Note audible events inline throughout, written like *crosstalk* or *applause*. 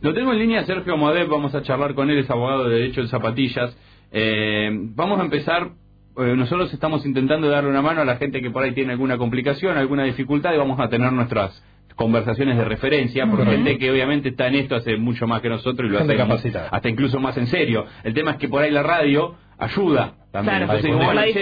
Lo tengo en línea Sergio Modeb, vamos a charlar con él, es abogado de Derecho en Zapatillas. Eh, vamos a empezar, eh, nosotros estamos intentando darle una mano a la gente que por ahí tiene alguna complicación, alguna dificultad y vamos a tener nuestras conversaciones de referencia, por gente que obviamente está en esto hace mucho más que nosotros y lo hace hasta incluso más en serio. El tema es que por ahí la radio ayuda también.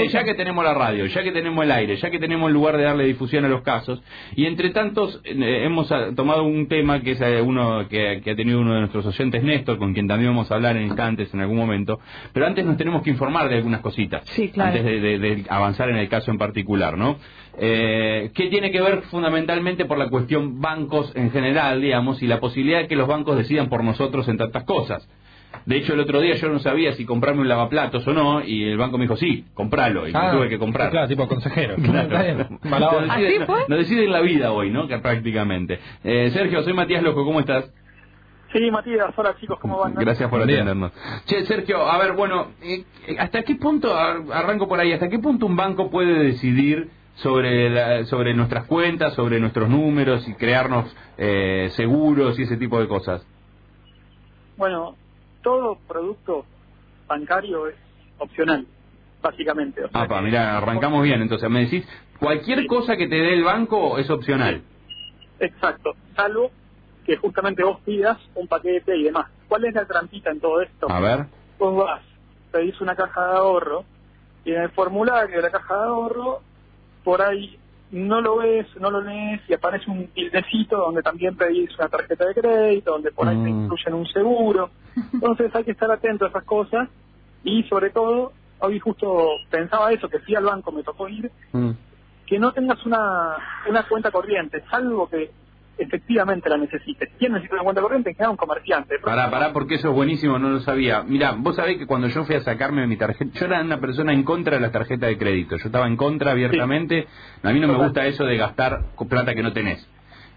ya que tenemos la radio, ya que tenemos el aire, ya que tenemos el lugar de darle difusión a los casos, y entre tantos eh, hemos ah, tomado un tema que es eh, uno que, ha tenido uno de nuestros oyentes, Néstor, con quien también vamos a hablar en instantes en algún momento, pero antes nos tenemos que informar de algunas cositas, antes de, avanzar en el caso en particular, ¿no? Eh, ¿Qué tiene que ver fundamentalmente por la cuestión bancos en general, digamos, y la posibilidad de que los bancos decidan por nosotros en tantas cosas? De hecho, el otro día yo no sabía si comprarme un lavaplatos o no, y el banco me dijo, sí, compralo, y ah, tuve que comprar. Claro, tipo consejero. *laughs* No deciden, la vida hoy, ¿no? Que prácticamente. Eh, Sergio, soy Matías Loco, ¿cómo estás? Sí, Matías, hola chicos, ¿cómo van? Gracias por atendernos. Che, Sergio, a ver, bueno, eh, ¿hasta qué punto, arranco por ahí, hasta qué punto un banco puede decidir sobre, sobre nuestras cuentas, sobre nuestros números y crearnos eh, seguros y ese tipo de cosas? Bueno, todo producto bancario es opcional, básicamente. ah, pa, mira, arrancamos bien. Entonces, me decís, cualquier cosa que te dé el banco es opcional. Exacto, salvo que justamente vos pidas un paquete y demás. ¿Cuál es la trampita en todo esto? A ver. Vos vas, pedís una caja de ahorro y en el formulario de la caja de ahorro, por ahí no lo ves, no lo lees y aparece un tildecito donde también pedís una tarjeta de crédito, donde por ahí te mm. incluyen un seguro. Entonces hay que estar atento a esas cosas y sobre todo, hoy justo pensaba eso, que fui al banco, me tocó ir, mm. que no tengas una, una cuenta corriente, salvo que efectivamente la necesites. ¿Quién necesita una cuenta corriente? Que un comerciante. Pará, pará, porque eso es buenísimo, no lo sabía. Mira, vos sabés que cuando yo fui a sacarme mi tarjeta, yo era una persona en contra de la tarjeta de crédito. Yo estaba en contra abiertamente. A mí no me gusta eso de gastar plata que no tenés.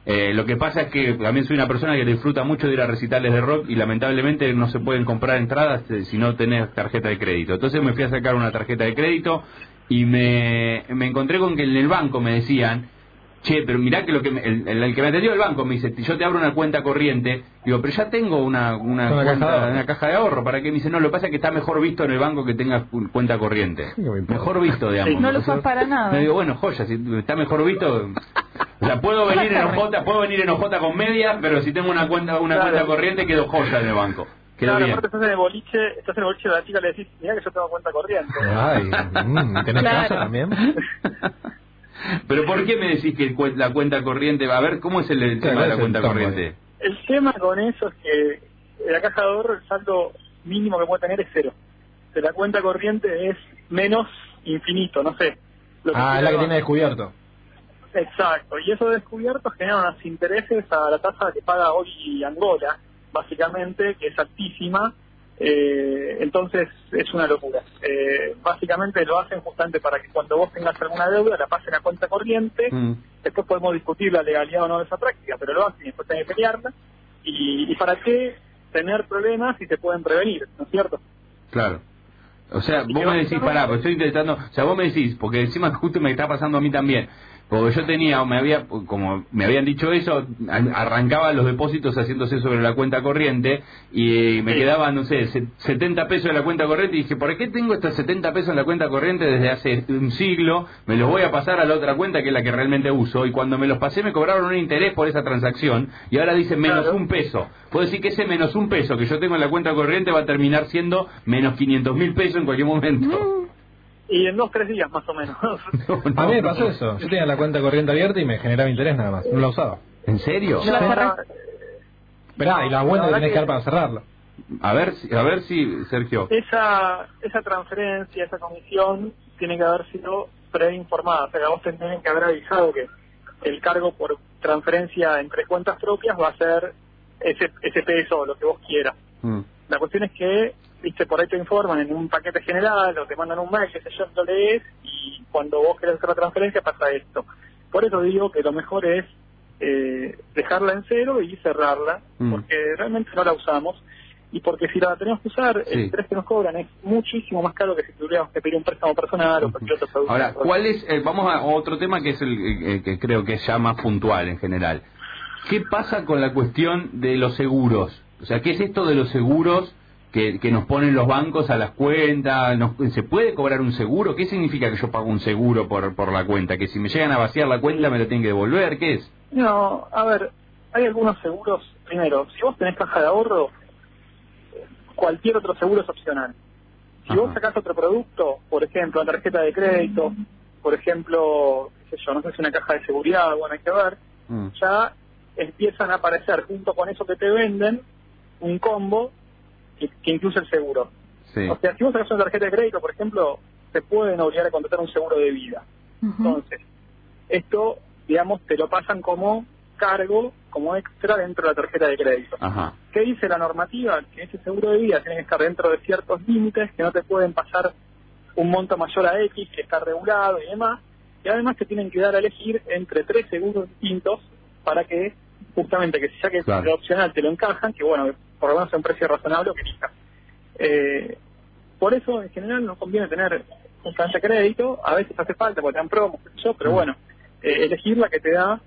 Eh, lo que pasa es que también soy una persona que disfruta mucho de ir a recitales de rock y lamentablemente no se pueden comprar entradas eh, si no tenés tarjeta de crédito. Entonces me fui a sacar una tarjeta de crédito y me, me encontré con que en el banco me decían che, pero mirá que lo que el, el, que me atendió el banco me dice, yo te abro una cuenta corriente, digo, pero ya tengo una, una, una caja de ahorro, ¿para qué? Me dice, no, lo que pasa es que está mejor visto en el banco que tengas cuenta corriente. mejor visto, digamos. No lo usas para nada. Me digo, bueno, joya, si está mejor visto... O sea, puedo venir en OJ, puedo venir en OJ con media, pero si tengo una cuenta una cuenta corriente quedo joya en el banco. Quedó claro, aparte estás en el boliche, estás en el boliche de la chica le decís, mira que yo tengo cuenta corriente. Ay, mm, ¿tenés casa también? *laughs* Pero ¿por qué me decís que la cuenta corriente va a ver cómo es el, tema de la cuenta corriente? El tema con eso es que la caja de ahorro el saldo mínimo que puede tener es cero. De la cuenta corriente es menos infinito, no sé. ah, es la que tiene descubierto. Exacto, y eso descubierto genera unos intereses a la tasa que paga hoy Angola, básicamente, que es altísima, eh, entonces es una locura. Eh, básicamente lo hacen justamente para que cuando vos tengas alguna deuda la pasen a cuenta corriente. Mm. Después podemos discutir la legalidad o no de esa práctica, pero lo hacen y después tenés que pelearla. Y, para qué tener problemas si te pueden prevenir, ¿no es cierto? Claro. O sea, vos me decís, pará, pues estoy intentando, o sea, vos me decís, porque encima justo me está pasando a mí también, porque yo tenía, me había, como me habían dicho eso, arrancaba los depósitos haciéndose sobre la cuenta corriente y me quedaban, no sé, 70 pesos en la cuenta corriente y dije, ¿por qué tengo estos 70 pesos en la cuenta corriente desde hace un siglo? Me los voy a pasar a la otra cuenta que es la que realmente uso y cuando me los pasé me cobraron un interés por esa transacción y ahora dice menos un peso. Puedo decir que ese menos un peso que yo tengo en la cuenta corriente va a terminar siendo menos 500 mil pesos en cualquier momento. Mm. Y en dos, tres días más o menos. *laughs* *laughs* a mí me pasó eso. Yo tenía la cuenta corriente abierta y me generaba interés nada más. No la usaba. ¿En serio? Esperá, y la vuelta tenés que dar para cerrarlo. A ver, a ver si, Sergio. Esa, esa transferencia, esa comisión, tiene que haber sido preinformada. O sea, vos tenés que haber avisado que el cargo por transferencia entre cuentas propias va a ser ese, ese peso, lo que vos quieras. Mm. La cuestión es que viste, por ahí te informan en un paquete general o te mandan un mail, que sé yo, lo lees y cuando vos querés hacer la transferencia pasa esto. Por eso digo que lo mejor es eh, dejarla en cero y cerrarla, mm. porque realmente no la usamos y porque si la tenemos que usar, el interés que nos cobran es muchísimo más caro que si tuviéramos que pedir un préstamo personal o cualquier otro producto. Ahora, ¿cuál es, eh, vamos a otro tema que es el que creo que es ya más puntual en general. ¿Qué pasa con la cuestión de los seguros? O sea, ¿qué es esto de los seguros que, que nos ponen los bancos a las cuentas? Nos- ¿Se puede cobrar un seguro? ¿Qué significa que yo pago un seguro por, por la cuenta? ¿Que si me llegan a vaciar la cuenta me lo tienen que devolver? ¿Qué es? No, a ver, hay algunos seguros. Primero, si vos tenés caja de ahorro, cualquier otro seguro es opcional. Si Ajá. vos sacás otro producto, por ejemplo, una tarjeta de crédito, por ejemplo, qué sé yo, no sé si una caja de seguridad, bueno, hay que ver, Mm. ya empiezan a aparecer junto con eso que te venden un combo que, que incluye el seguro. Sí. O sea, si vos sacas una tarjeta de crédito, por ejemplo, te pueden obligar a contratar un seguro de vida. Entonces, esto, digamos, te lo pasan como cargo, como extra dentro de la tarjeta de crédito. Ajá. ¿Qué dice la normativa? Que ese seguro de vida tiene que estar dentro de ciertos límites, que no te pueden pasar un monto mayor a X, que está regulado y demás. Y además te tienen que dar a elegir entre tres seguros distintos para que, justamente, que si ya que Claro. lo opcional te lo encajan, que bueno, por lo menos a un precio razonable o que elijas. Eh, por eso, en general, no conviene tener justamente crédito. A veces hace falta porque te dan promos, yo, pero Mm. bueno, eh, elegir la que te da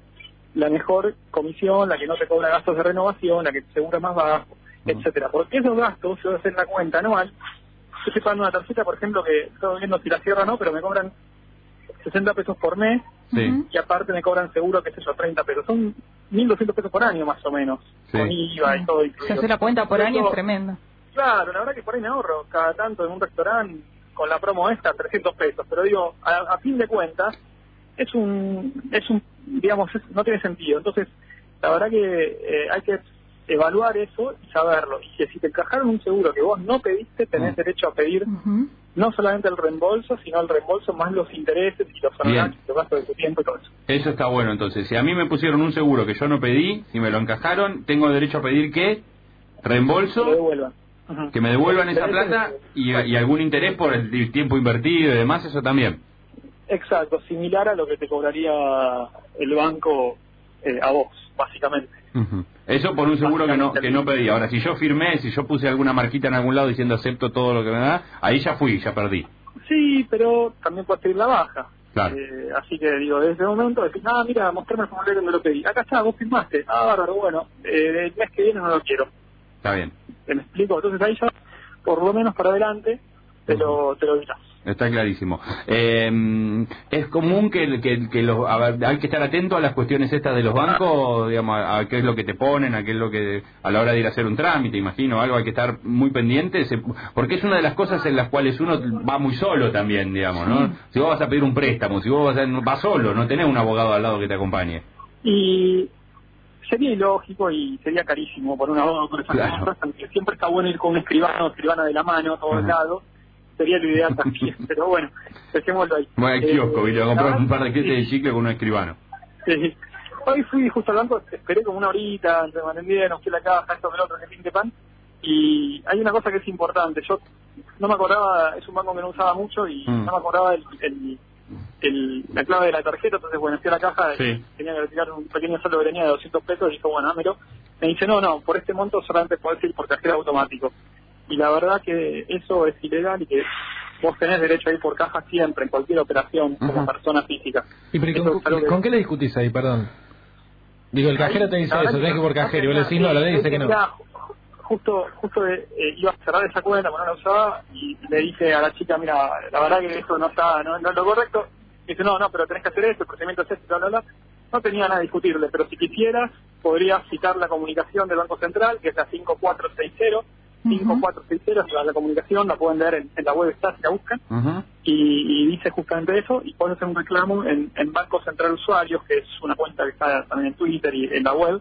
la mejor comisión, la que no te cobra gastos de renovación, la que te seguro es más bajo, Mm. etcétera. Porque esos gastos, si vos haces la cuenta anual, yo estoy pagando una tarjeta, por ejemplo, que estoy viendo si la cierra o no, pero me cobran 60 pesos por mes Sí. y aparte me cobran seguro, qué sé yo, 30 pesos. Son 1.200 pesos por año más o menos, Sí. con IVA y todo. Si incluido. hace la cuenta por año es tremendo. Claro, la verdad que por ahí me ahorro cada tanto en un restaurante con la promo esta 300 pesos, pero digo, a, a fin de cuentas es un, es un, digamos, es- no tiene sentido. Entonces, la verdad que eh, hay que evaluar eso y saberlo. Y que si te encajaron un seguro que vos no pediste, tenés Mm. derecho a pedir. No solamente el reembolso, sino el reembolso más los intereses y los honorarios, Bien. los gastos de tu tiempo y todo eso. Eso está bueno, entonces. Si a mí me pusieron un seguro que yo no pedí, si me lo encajaron, tengo derecho a pedir qué? Que Reembolso, devuelvan. Ujú. que me devuelvan esa plata y, y algún interés por el tiempo invertido y demás, eso también. Exacto, similar a lo que te cobraría el banco eh, a vos, básicamente. Eso por un seguro que no, que no pedí. Ahora, si yo firmé, si yo puse alguna marquita en algún lado diciendo acepto todo lo que me da, ahí ya fui, ya perdí. Sí, pero también puedes pedir la baja. Claro. Eh, así que digo, desde ese momento decís, ah, mira, mostrame el formulario que me lo pedí. Acá está, vos firmaste. Ah, bárbaro, bueno, eh, el mes que viene no lo quiero. Está bien. ¿Te me explico? Entonces ahí ya, por lo menos para adelante, te lo, te lo evitas. Está clarísimo. Eh, es común que, que, que los, a ver, hay que estar atento a las cuestiones estas de los bancos, digamos, a, a qué es lo que te ponen, a qué es lo que a la hora de ir a hacer un trámite, imagino, algo hay que estar muy pendiente, se- porque es una de las cosas en las cuales uno va muy solo también, digamos, ¿no? Si vos vas a pedir un préstamo, si vos vas, a, vas solo, no tenés un abogado al lado que te acompañe. Y sería ilógico y sería carísimo por un abogado por esas Claro. cosas, aunque siempre está bueno ir con un escribano, escribana de la mano a todos Ajá. lados. Sería lo ideal también, *laughs* pero bueno, dejémoslo ahí. Bueno, al kiosco, Eh, y a comprar un par de clientes de chicle con un escribano. Sí. Hoy fui justo al banco, esperé como una horita, entre me atendieron, fui a la caja, esto, lo otro, que fin de pan. Y hay una cosa que es importante. Yo no me acordaba, es un banco que no usaba mucho y Mm. no me acordaba el, el, el- la clave de la tarjeta. Entonces, bueno, fui a la caja Sí. tenía que retirar un pequeño saldo que tenía de 200 pesos y dije, bueno, dámelo. Me dice, no, no, por este monto solamente podés ir por cajero automático. Y la verdad que eso es ilegal y que vos tenés derecho a ir por caja siempre, en cualquier operación, como Ajá. persona física. ¿Y pero, con, qué le discutís ahí, perdón? Digo, el cajero te dice eso, tenés que ir por cajero, y vos le decís no, la ley dice que no. Justo, justo eh, iba a cerrar esa cuenta, porque no la usaba, y le dije a la chica, mira, la verdad que eso no está, no, no es lo correcto. Y dice, no, no, pero tenés que hacer esto, el procedimiento es este, bla, bla, bla. No tenía nada a discutirle, pero si quisieras, podrías citar la comunicación del Banco Central, que es la 5460, 5460, si vas a la comunicación, la pueden ver en, en la web, está, si la buscan y, y dice justamente eso y puedes hacer un reclamo en, en Banco Central Usuarios, que es una cuenta que está también en Twitter y en la web,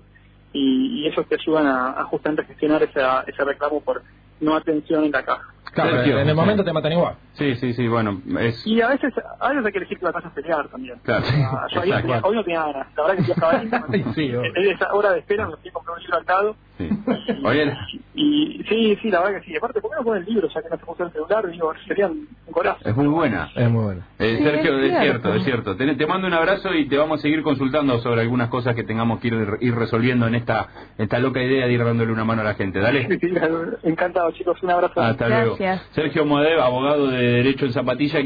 y, y ellos te ayudan a, a justamente gestionar esa, ese reclamo por no atención en la caja. Claro, Sergio, en el sí. momento te matan igual. Sí, sí, sí, bueno, es... Y a veces, a veces hay que elegir que la vas a pelear también. Claro, Ah, yo hoy no tenía ganas, la verdad que yo estaba *laughs* ahí, Ay, sí, esa hora de espera me fui a comprar un libro al lado Sí. Oye, y sí, sí, la verdad que sí. Aparte, ¿por qué no ponen el libro ya que no se puso el celular? Digo, sería un golazo. es muy buena. Es muy bueno. Eh, Sí, Sergio, es cierto, cierto. es cierto. Te, te mando un abrazo y te vamos a seguir consultando sobre algunas cosas que tengamos que ir, ir resolviendo en esta, esta loca idea de ir dándole una mano a la gente. Dale. Sí, sí, *laughs* encantado, chicos. Un abrazo. Hasta luego. Sergio Modev, abogado de Derecho en Zapatilla.